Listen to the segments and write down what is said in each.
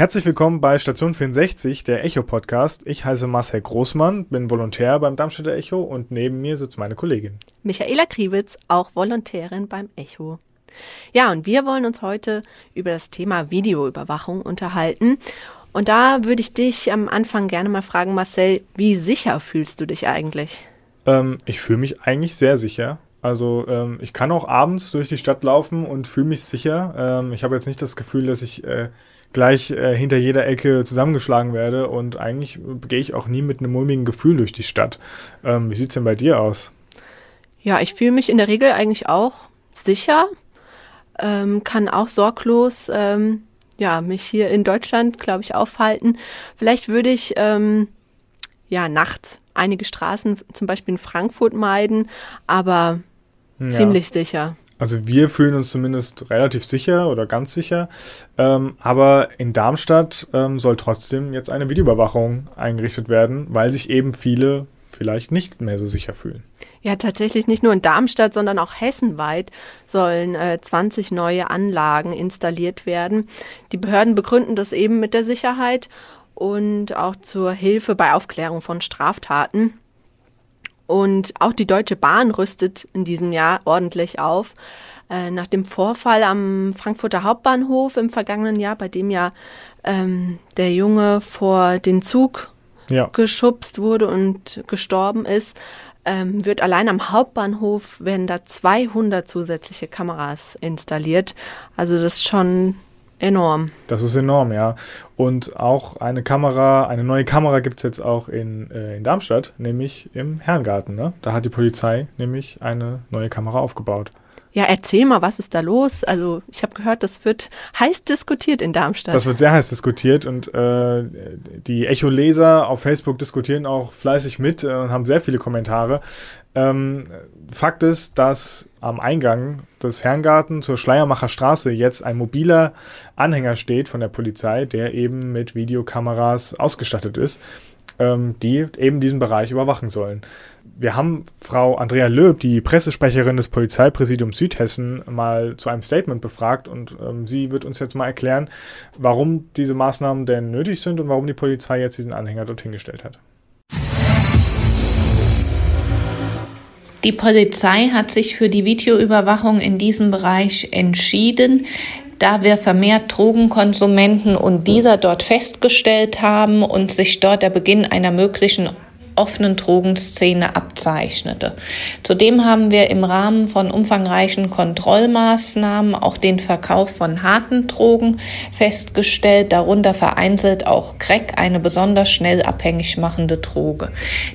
Herzlich willkommen bei Station 64, der Echo-Podcast. Ich heiße Marcel Großmann, bin Volontär beim Darmstädter Echo und neben mir sitzt meine Kollegin. Michaela Kriwitz, auch Volontärin beim Echo. Ja, und wir wollen uns heute über das Thema Videoüberwachung unterhalten. Und da würde ich dich am Anfang gerne mal fragen, Marcel, wie sicher fühlst du dich eigentlich? Ähm, ich fühle mich eigentlich sehr sicher. Also ähm, ich kann auch abends durch die Stadt laufen und fühle mich sicher. Ähm, ich habe jetzt nicht das Gefühl, dass ich äh, gleich äh, hinter jeder Ecke zusammengeschlagen werde und eigentlich gehe ich auch nie mit einem mulmigen Gefühl durch die Stadt. Ähm, wie sieht's denn bei dir aus? Ja, ich fühle mich in der Regel eigentlich auch sicher, ähm, kann auch sorglos ähm, ja mich hier in Deutschland, glaube ich, aufhalten. Vielleicht würde ich ähm, ja nachts einige Straßen, zum Beispiel in Frankfurt meiden, aber ja. ziemlich sicher. Also wir fühlen uns zumindest relativ sicher oder ganz sicher. Ähm, aber in Darmstadt ähm, soll trotzdem jetzt eine Videoüberwachung eingerichtet werden, weil sich eben viele vielleicht nicht mehr so sicher fühlen. Ja, tatsächlich nicht nur in Darmstadt, sondern auch hessenweit sollen äh, 20 neue Anlagen installiert werden. Die Behörden begründen das eben mit der Sicherheit und auch zur Hilfe bei Aufklärung von Straftaten. Und auch die Deutsche Bahn rüstet in diesem Jahr ordentlich auf. Äh, nach dem Vorfall am Frankfurter Hauptbahnhof im vergangenen Jahr, bei dem ja ähm, der Junge vor den Zug ja. geschubst wurde und gestorben ist, ähm, wird allein am Hauptbahnhof werden da 200 zusätzliche Kameras installiert. Also das ist schon enorm. Das ist enorm, ja. Und auch eine Kamera, eine neue Kamera gibt es jetzt auch in, äh, in Darmstadt, nämlich im Herrengarten. Ne? Da hat die Polizei nämlich eine neue Kamera aufgebaut. Ja, erzähl mal, was ist da los? Also ich habe gehört, das wird heiß diskutiert in Darmstadt. Das wird sehr heiß diskutiert und äh, die Echo-Leser auf Facebook diskutieren auch fleißig mit äh, und haben sehr viele Kommentare. Ähm, Fakt ist, dass am Eingang des Herrengarten zur Schleiermacher Straße jetzt ein mobiler Anhänger steht von der Polizei, der eben mit Videokameras ausgestattet ist, ähm, die eben diesen Bereich überwachen sollen. Wir haben Frau Andrea Löb, die Pressesprecherin des Polizeipräsidiums Südhessen, mal zu einem Statement befragt und ähm, sie wird uns jetzt mal erklären, warum diese Maßnahmen denn nötig sind und warum die Polizei jetzt diesen Anhänger dorthin gestellt hat. Die Polizei hat sich für die Videoüberwachung in diesem Bereich entschieden, da wir vermehrt Drogenkonsumenten und dieser dort festgestellt haben und sich dort der Beginn einer möglichen offenen Drogenszene abzeichnete. Zudem haben wir im Rahmen von umfangreichen Kontrollmaßnahmen auch den Verkauf von harten Drogen festgestellt, darunter vereinzelt auch Crack, eine besonders schnell abhängig machende Droge.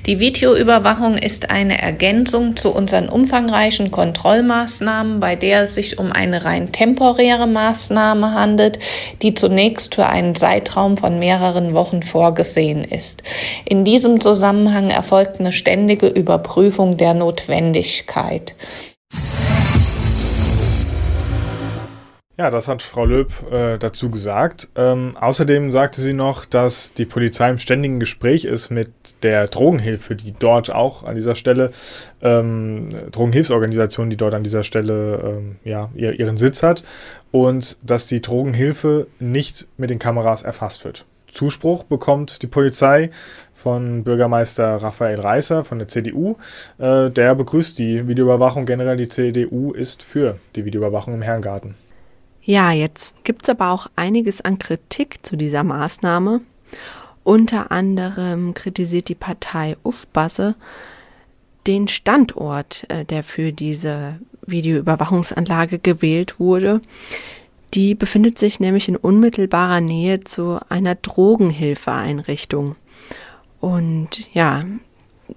Die Videoüberwachung ist eine Ergänzung zu unseren umfangreichen Kontrollmaßnahmen, bei der es sich um eine rein temporäre Maßnahme handelt, die zunächst für einen Zeitraum von mehreren Wochen vorgesehen ist. In diesem Zusammenhang Zusammenhang erfolgt eine ständige Überprüfung der Notwendigkeit. Ja, das hat Frau Löb äh, dazu gesagt. Ähm, außerdem sagte sie noch, dass die Polizei im ständigen Gespräch ist mit der Drogenhilfe, die dort auch an dieser Stelle, ähm, Drogenhilfsorganisation, die dort an dieser Stelle ähm, ja, ihr, ihren Sitz hat und dass die Drogenhilfe nicht mit den Kameras erfasst wird. Zuspruch bekommt die Polizei von Bürgermeister Raphael Reißer von der CDU. Äh, der begrüßt die Videoüberwachung generell. Die CDU ist für die Videoüberwachung im Herrengarten. Ja, jetzt gibt es aber auch einiges an Kritik zu dieser Maßnahme. Unter anderem kritisiert die Partei Ufbasse den Standort, äh, der für diese Videoüberwachungsanlage gewählt wurde. Die befindet sich nämlich in unmittelbarer Nähe zu einer Drogenhilfeeinrichtung. Und ja,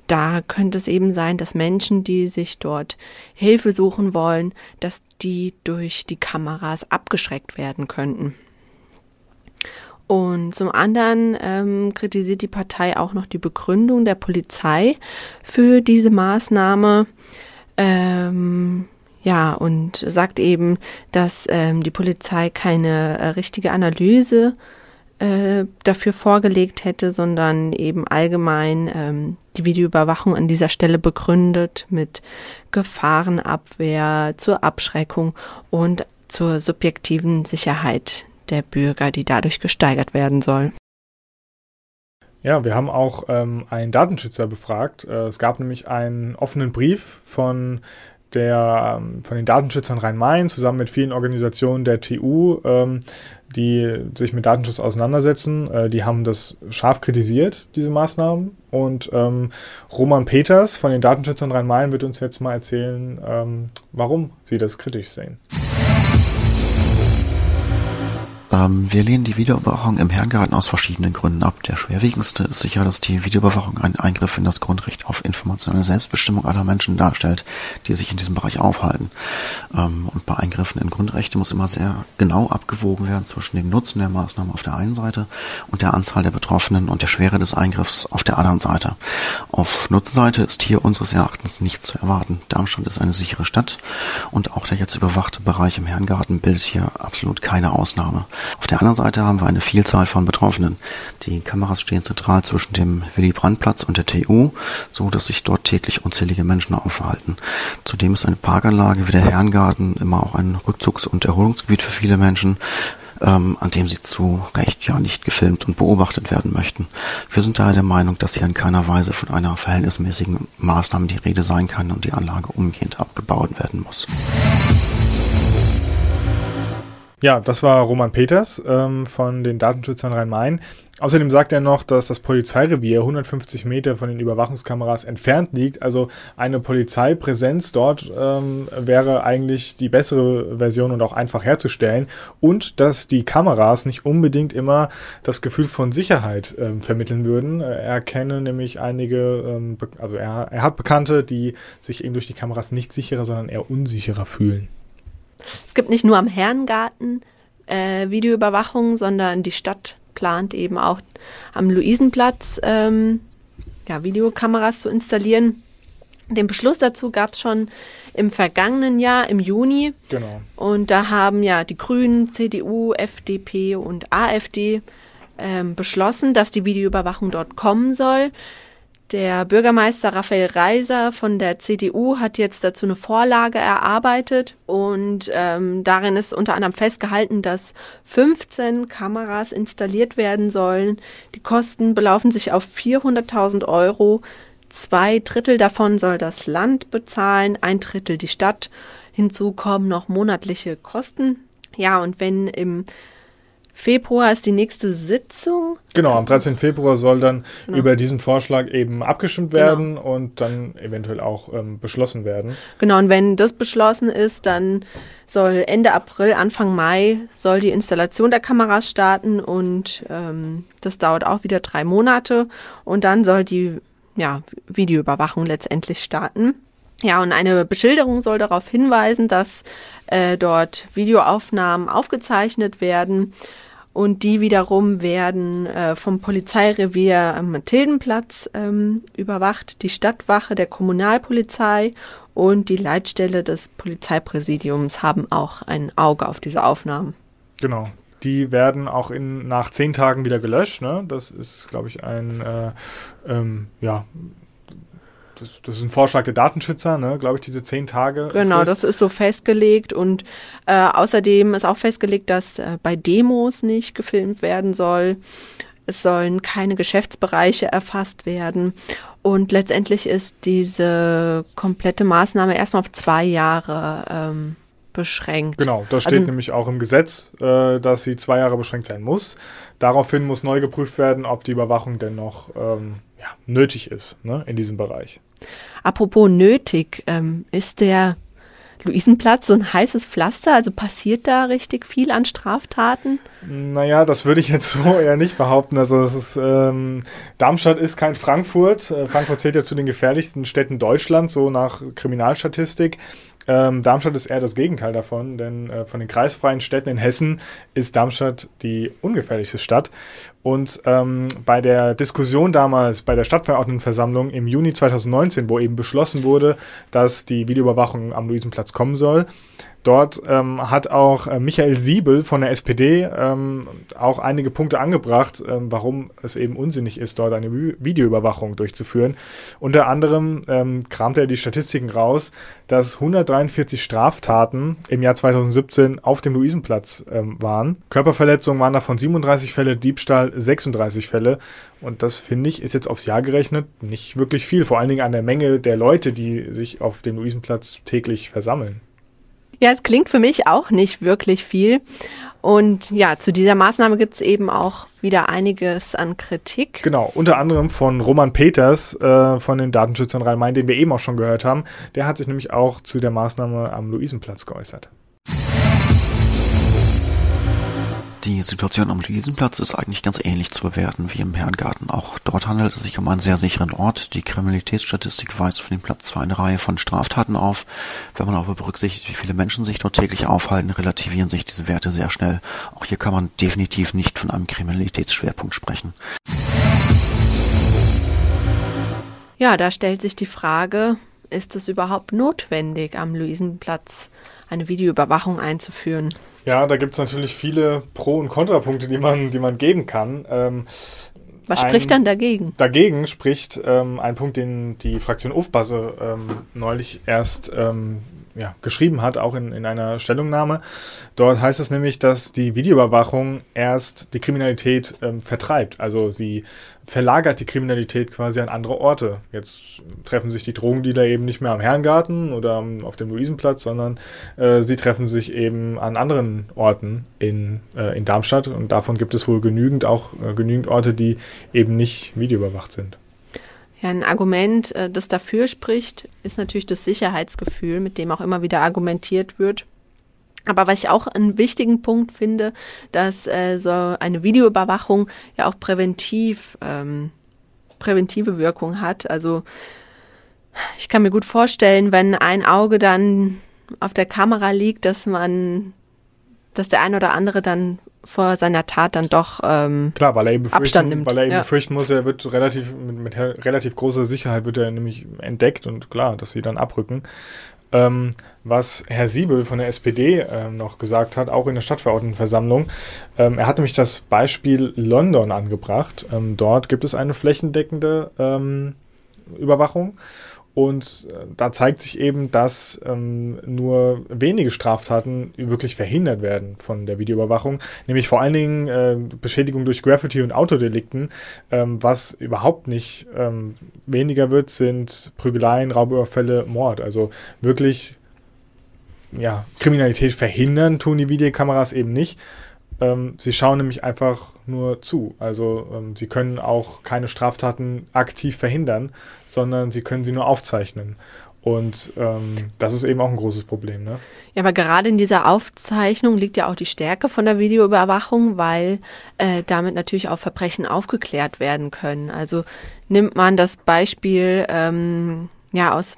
da könnte es eben sein, dass Menschen, die sich dort Hilfe suchen wollen, dass die durch die Kameras abgeschreckt werden könnten. Und zum anderen ähm, kritisiert die Partei auch noch die Begründung der Polizei für diese Maßnahme. Ähm, ja, und sagt eben, dass ähm, die Polizei keine äh, richtige Analyse äh, dafür vorgelegt hätte, sondern eben allgemein ähm, die Videoüberwachung an dieser Stelle begründet mit Gefahrenabwehr, zur Abschreckung und zur subjektiven Sicherheit der Bürger, die dadurch gesteigert werden soll. Ja, wir haben auch ähm, einen Datenschützer befragt. Äh, es gab nämlich einen offenen Brief von der, ähm, von den Datenschützern Rhein-Main zusammen mit vielen Organisationen der TU, ähm, die sich mit Datenschutz auseinandersetzen. Äh, die haben das scharf kritisiert, diese Maßnahmen. Und ähm, Roman Peters von den Datenschützern Rhein-Main wird uns jetzt mal erzählen, ähm, warum sie das kritisch sehen. Ähm, wir lehnen die Videoüberwachung im Herrengarten aus verschiedenen Gründen ab. Der schwerwiegendste ist sicher, dass die Videoüberwachung einen Eingriff in das Grundrecht auf informationelle Selbstbestimmung aller Menschen darstellt, die sich in diesem Bereich aufhalten. Ähm, und bei Eingriffen in Grundrechte muss immer sehr genau abgewogen werden zwischen dem Nutzen der Maßnahmen auf der einen Seite und der Anzahl der Betroffenen und der Schwere des Eingriffs auf der anderen Seite. Auf Nutzseite ist hier unseres Erachtens nichts zu erwarten. Darmstadt ist eine sichere Stadt und auch der jetzt überwachte Bereich im Herrengarten bildet hier absolut keine Ausnahme. Auf der anderen Seite haben wir eine Vielzahl von Betroffenen. Die Kameras stehen zentral zwischen dem Willy-Brandt-Platz und der TU, so dass sich dort täglich unzählige Menschen aufhalten. Zudem ist eine Parkanlage wie der Herrengarten immer auch ein Rückzugs- und Erholungsgebiet für viele Menschen, ähm, an dem sie zu Recht ja nicht gefilmt und beobachtet werden möchten. Wir sind daher der Meinung, dass hier in keiner Weise von einer verhältnismäßigen Maßnahme die Rede sein kann und die Anlage umgehend abgebaut werden muss. Ja, das war Roman Peters ähm, von den Datenschützern Rhein-Main. Außerdem sagt er noch, dass das Polizeirevier 150 Meter von den Überwachungskameras entfernt liegt. Also eine Polizeipräsenz dort ähm, wäre eigentlich die bessere Version und auch einfach herzustellen. Und dass die Kameras nicht unbedingt immer das Gefühl von Sicherheit ähm, vermitteln würden. Er kenne nämlich einige, ähm, also er, er hat Bekannte, die sich eben durch die Kameras nicht sicherer, sondern eher unsicherer fühlen. Es gibt nicht nur am Herrengarten äh, Videoüberwachung, sondern die Stadt plant eben auch am Luisenplatz ähm, ja, Videokameras zu installieren. Den Beschluss dazu gab es schon im vergangenen Jahr, im Juni. Genau. Und da haben ja die Grünen, CDU, FDP und AfD ähm, beschlossen, dass die Videoüberwachung dort kommen soll. Der Bürgermeister Raphael Reiser von der CDU hat jetzt dazu eine Vorlage erarbeitet und ähm, darin ist unter anderem festgehalten, dass 15 Kameras installiert werden sollen. Die Kosten belaufen sich auf 400.000 Euro. Zwei Drittel davon soll das Land bezahlen, ein Drittel die Stadt. Hinzu kommen noch monatliche Kosten. Ja, und wenn im Februar ist die nächste Sitzung. Genau, am 13. Februar soll dann genau. über diesen Vorschlag eben abgestimmt werden genau. und dann eventuell auch ähm, beschlossen werden. Genau, und wenn das beschlossen ist, dann soll Ende April, Anfang Mai soll die Installation der Kameras starten und ähm, das dauert auch wieder drei Monate und dann soll die ja, Videoüberwachung letztendlich starten. Ja, und eine Beschilderung soll darauf hinweisen, dass äh, dort Videoaufnahmen aufgezeichnet werden und die wiederum werden äh, vom Polizeirevier am Mathildenplatz ähm, überwacht, die Stadtwache der Kommunalpolizei und die Leitstelle des Polizeipräsidiums haben auch ein Auge auf diese Aufnahmen. Genau. Die werden auch in, nach zehn Tagen wieder gelöscht. Ne? Das ist, glaube ich, ein äh, ähm, ja, das, das ist ein Vorschlag der Datenschützer, ne, glaube ich, diese zehn Tage. Genau, Frist. das ist so festgelegt und äh, außerdem ist auch festgelegt, dass äh, bei Demos nicht gefilmt werden soll. Es sollen keine Geschäftsbereiche erfasst werden. Und letztendlich ist diese komplette Maßnahme erstmal auf zwei Jahre ähm, beschränkt. Genau, das steht also, nämlich auch im Gesetz, äh, dass sie zwei Jahre beschränkt sein muss. Daraufhin muss neu geprüft werden, ob die Überwachung denn noch ähm, ja, nötig ist ne, in diesem Bereich. Apropos nötig, ähm, ist der Luisenplatz so ein heißes Pflaster? Also passiert da richtig viel an Straftaten? Naja, das würde ich jetzt so eher nicht behaupten. Also ist, ähm, Darmstadt ist kein Frankfurt. Äh, Frankfurt zählt ja zu den gefährlichsten Städten Deutschlands, so nach Kriminalstatistik. Ähm, Darmstadt ist eher das Gegenteil davon, denn äh, von den kreisfreien Städten in Hessen ist Darmstadt die ungefährlichste Stadt. Und ähm, bei der Diskussion damals bei der Stadtverordnetenversammlung im Juni 2019, wo eben beschlossen wurde, dass die Videoüberwachung am Luisenplatz kommen soll, Dort ähm, hat auch äh, Michael Siebel von der SPD ähm, auch einige Punkte angebracht, ähm, warum es eben unsinnig ist, dort eine Videoüberwachung durchzuführen. Unter anderem ähm, kramte er die Statistiken raus, dass 143 Straftaten im Jahr 2017 auf dem Luisenplatz ähm, waren. Körperverletzungen waren davon 37 Fälle, Diebstahl 36 Fälle. Und das finde ich ist jetzt aufs Jahr gerechnet nicht wirklich viel, vor allen Dingen an der Menge der Leute, die sich auf dem Luisenplatz täglich versammeln. Ja, es klingt für mich auch nicht wirklich viel. Und ja, zu dieser Maßnahme gibt es eben auch wieder einiges an Kritik. Genau, unter anderem von Roman Peters äh, von den Datenschützern Rhein-Main, den wir eben auch schon gehört haben. Der hat sich nämlich auch zu der Maßnahme am Luisenplatz geäußert. Die Situation am Luisenplatz ist eigentlich ganz ähnlich zu bewerten wie im Herrengarten. Auch dort handelt es sich um einen sehr sicheren Ort. Die Kriminalitätsstatistik weist für den Platz zwar eine Reihe von Straftaten auf. Wenn man aber berücksichtigt, wie viele Menschen sich dort täglich aufhalten, relativieren sich diese Werte sehr schnell. Auch hier kann man definitiv nicht von einem Kriminalitätsschwerpunkt sprechen. Ja, da stellt sich die Frage, ist es überhaupt notwendig, am Luisenplatz eine Videoüberwachung einzuführen? Ja, da gibt es natürlich viele Pro- und Kontrapunkte, die man, die man geben kann. Ähm, Was spricht dann dagegen? Dagegen spricht ähm, ein Punkt, den die Fraktion Ufbasse ähm, neulich erst ähm, ja, geschrieben hat, auch in, in einer Stellungnahme. Dort heißt es nämlich, dass die Videoüberwachung erst die Kriminalität ähm, vertreibt. Also sie verlagert die Kriminalität quasi an andere Orte. Jetzt treffen sich die Drogendealer eben nicht mehr am Herrengarten oder auf dem Luisenplatz, sondern äh, sie treffen sich eben an anderen Orten in, äh, in Darmstadt. Und davon gibt es wohl genügend, auch äh, genügend Orte, die eben nicht videoüberwacht sind. Ja, ein Argument, äh, das dafür spricht, ist natürlich das Sicherheitsgefühl, mit dem auch immer wieder argumentiert wird. Aber was ich auch einen wichtigen Punkt finde, dass äh, so eine Videoüberwachung ja auch präventiv ähm, präventive Wirkung hat. Also ich kann mir gut vorstellen, wenn ein Auge dann auf der Kamera liegt, dass man, dass der ein oder andere dann vor seiner Tat dann doch ähm, Klar, weil er eben Abstand nimmt. Weil er eben ja. befürchten muss, er wird relativ mit, mit, relativ großer Sicherheit wird er nämlich entdeckt und klar, dass sie dann abrücken. Ähm, was Herr Siebel von der SPD ähm, noch gesagt hat, auch in der Stadtverordnetenversammlung. Ähm, er hat nämlich das Beispiel London angebracht. Ähm, dort gibt es eine flächendeckende ähm, Überwachung und äh, da zeigt sich eben, dass ähm, nur wenige Straftaten wirklich verhindert werden von der Videoüberwachung, nämlich vor allen Dingen äh, Beschädigung durch Graffiti und Autodelikten. Ähm, was überhaupt nicht ähm, weniger wird, sind Prügeleien, Raubüberfälle, Mord. Also wirklich ja, Kriminalität verhindern tun die Videokameras eben nicht. Ähm, sie schauen nämlich einfach nur zu. Also ähm, sie können auch keine Straftaten aktiv verhindern, sondern sie können sie nur aufzeichnen. Und ähm, das ist eben auch ein großes Problem. Ne? Ja, aber gerade in dieser Aufzeichnung liegt ja auch die Stärke von der Videoüberwachung, weil äh, damit natürlich auch Verbrechen aufgeklärt werden können. Also nimmt man das Beispiel ähm, ja aus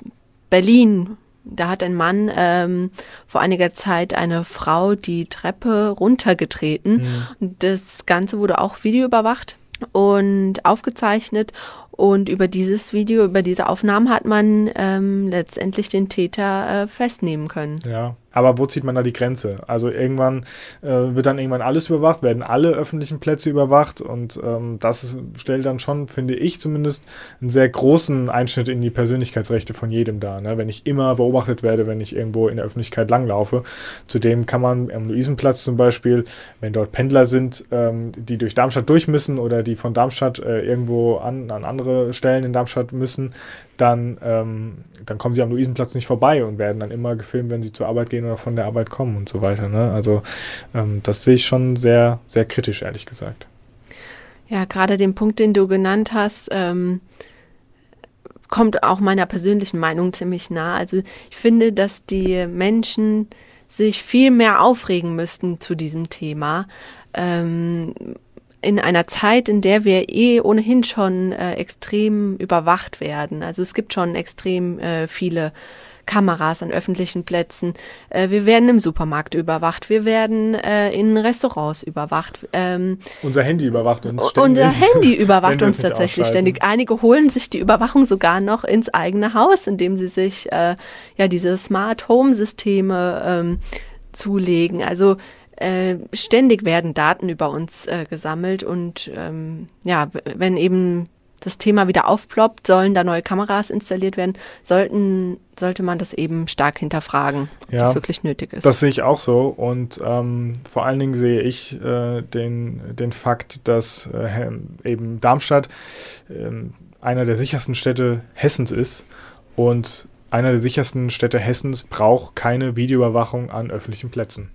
Berlin, da hat ein Mann ähm, vor einiger Zeit eine Frau die Treppe runtergetreten. Mhm. Das Ganze wurde auch videoüberwacht und aufgezeichnet. Und über dieses Video, über diese Aufnahmen hat man ähm, letztendlich den Täter äh, festnehmen können. Ja, aber wo zieht man da die Grenze? Also irgendwann äh, wird dann irgendwann alles überwacht, werden alle öffentlichen Plätze überwacht und ähm, das ist, stellt dann schon, finde ich zumindest, einen sehr großen Einschnitt in die Persönlichkeitsrechte von jedem dar. Ne? Wenn ich immer beobachtet werde, wenn ich irgendwo in der Öffentlichkeit langlaufe. Zudem kann man am Luisenplatz zum Beispiel, wenn dort Pendler sind, ähm, die durch Darmstadt durch müssen oder die von Darmstadt äh, irgendwo an, an andere Stellen in Darmstadt müssen, dann, ähm, dann kommen sie am Luisenplatz nicht vorbei und werden dann immer gefilmt, wenn sie zur Arbeit gehen oder von der Arbeit kommen und so weiter. Ne? Also ähm, das sehe ich schon sehr, sehr kritisch, ehrlich gesagt. Ja, gerade den Punkt, den du genannt hast, ähm, kommt auch meiner persönlichen Meinung ziemlich nah. Also ich finde, dass die Menschen sich viel mehr aufregen müssten zu diesem Thema. Ähm, in einer Zeit, in der wir eh ohnehin schon äh, extrem überwacht werden. Also es gibt schon extrem äh, viele Kameras an öffentlichen Plätzen. Äh, wir werden im Supermarkt überwacht. Wir werden äh, in Restaurants überwacht. Ähm, unser Handy überwacht uns ständig. Unser Handy überwacht uns tatsächlich ständig. Einige holen sich die Überwachung sogar noch ins eigene Haus, indem sie sich äh, ja diese Smart Home Systeme ähm, zulegen. Also äh, ständig werden Daten über uns äh, gesammelt und ähm, ja, wenn eben das Thema wieder aufploppt, sollen da neue Kameras installiert werden, sollten, sollte man das eben stark hinterfragen, ob ja, das wirklich nötig ist. Das sehe ich auch so und ähm, vor allen Dingen sehe ich äh, den, den Fakt, dass äh, eben Darmstadt äh, einer der sichersten Städte Hessens ist und einer der sichersten Städte Hessens braucht keine Videoüberwachung an öffentlichen Plätzen.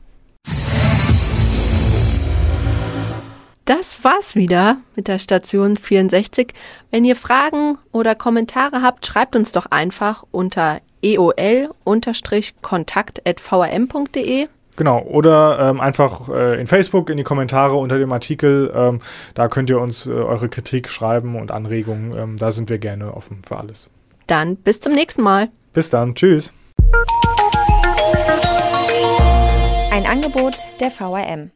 Das war's wieder mit der Station 64. Wenn ihr Fragen oder Kommentare habt, schreibt uns doch einfach unter eol-kontakt.vrm.de. Genau, oder ähm, einfach äh, in Facebook in die Kommentare unter dem Artikel. Ähm, da könnt ihr uns äh, eure Kritik schreiben und Anregungen. Ähm, da sind wir gerne offen für alles. Dann bis zum nächsten Mal. Bis dann. Tschüss. Ein Angebot der VRM.